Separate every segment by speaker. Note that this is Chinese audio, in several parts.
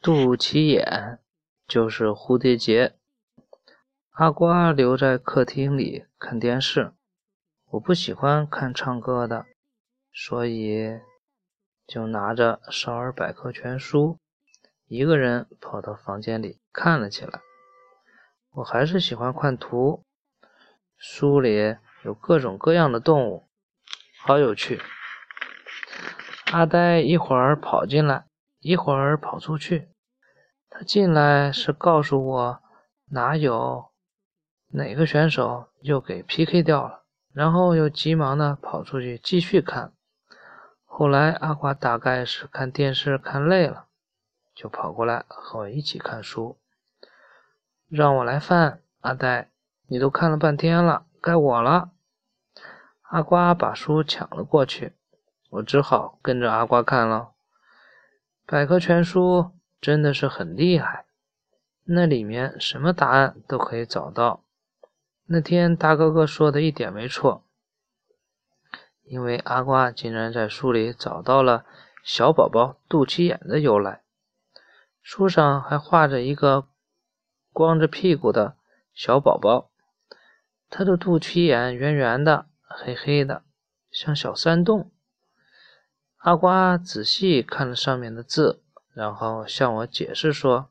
Speaker 1: 肚脐眼就是蝴蝶结。阿瓜留在客厅里看电视，我不喜欢看唱歌的，所以就拿着《少儿百科全书》，一个人跑到房间里看了起来。我还是喜欢看图，书里有各种各样的动物，好有趣。阿呆一会儿跑进来，一会儿跑出去。他进来是告诉我哪有哪个选手又给 PK 掉了，然后又急忙的跑出去继续看。后来阿瓜大概是看电视看累了，就跑过来和我一起看书。让我来翻，阿呆，你都看了半天了，该我了。阿瓜把书抢了过去。我只好跟着阿瓜看了，百科全书真的是很厉害，那里面什么答案都可以找到。那天大哥哥说的一点没错，因为阿瓜竟然在书里找到了小宝宝肚脐眼的由来，书上还画着一个光着屁股的小宝宝，他的肚脐眼圆圆的、黑黑的，像小山洞。阿瓜仔细看了上面的字，然后向我解释说：“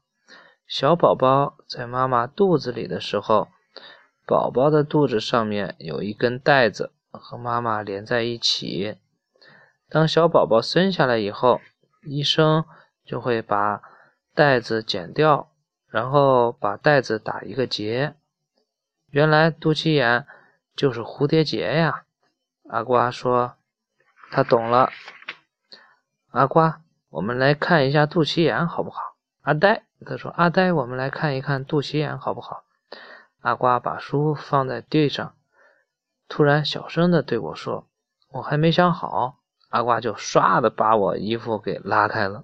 Speaker 1: 小宝宝在妈妈肚子里的时候，宝宝的肚子上面有一根带子和妈妈连在一起。当小宝宝生下来以后，医生就会把带子剪掉，然后把带子打一个结。原来肚脐眼就是蝴蝶结呀！”阿瓜说：“他懂了。”阿瓜，我们来看一下肚脐眼好不好？阿呆，他说：“阿呆，我们来看一看肚脐眼好不好？”阿瓜把书放在地上，突然小声的对我说：“我还没想好。”阿瓜就唰的把我衣服给拉开了，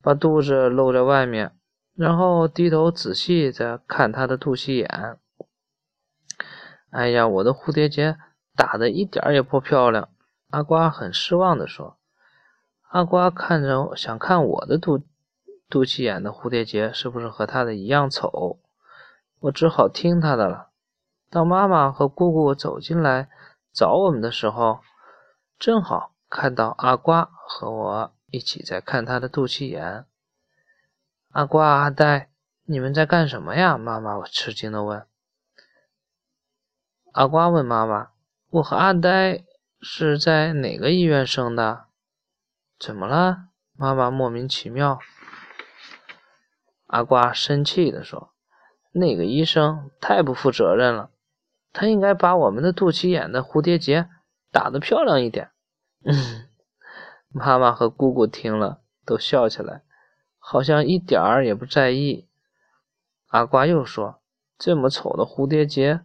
Speaker 1: 把肚子露在外面，然后低头仔细的看他的肚脐眼。哎呀，我的蝴蝶结打的一点也不漂亮。阿瓜很失望的说。阿瓜看着，想看我的肚肚脐眼的蝴蝶结是不是和他的一样丑？我只好听他的了。当妈妈和姑姑走进来找我们的时候，正好看到阿瓜和我一起在看他的肚脐眼。阿瓜、阿呆，你们在干什么呀？妈妈我吃惊的问。阿瓜问妈妈：“我和阿呆是在哪个医院生的？”怎么了？妈妈莫名其妙。阿瓜生气地说：“那个医生太不负责任了，他应该把我们的肚脐眼的蝴蝶结打得漂亮一点。”嗯，妈妈和姑姑听了都笑起来，好像一点儿也不在意。阿瓜又说：“这么丑的蝴蝶结，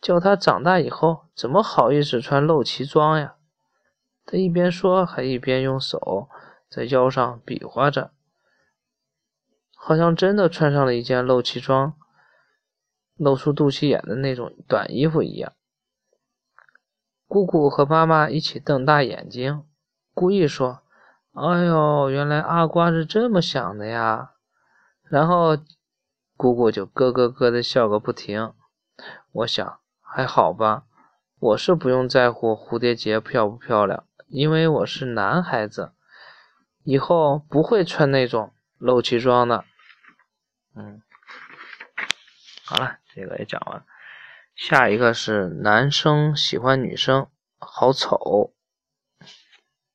Speaker 1: 叫他长大以后怎么好意思穿露脐装呀？”他一边说，还一边用手在腰上比划着，好像真的穿上了一件露脐装、露出肚脐眼的那种短衣服一样。姑姑和妈妈一起瞪大眼睛，故意说：“哎呦，原来阿瓜是这么想的呀！”然后姑姑就咯咯咯的笑个不停。我想还好吧，我是不用在乎蝴蝶结漂不漂亮。因为我是男孩子，以后不会穿那种露脐装的。嗯，好了，这个也讲完。下一个是男生喜欢女生好丑。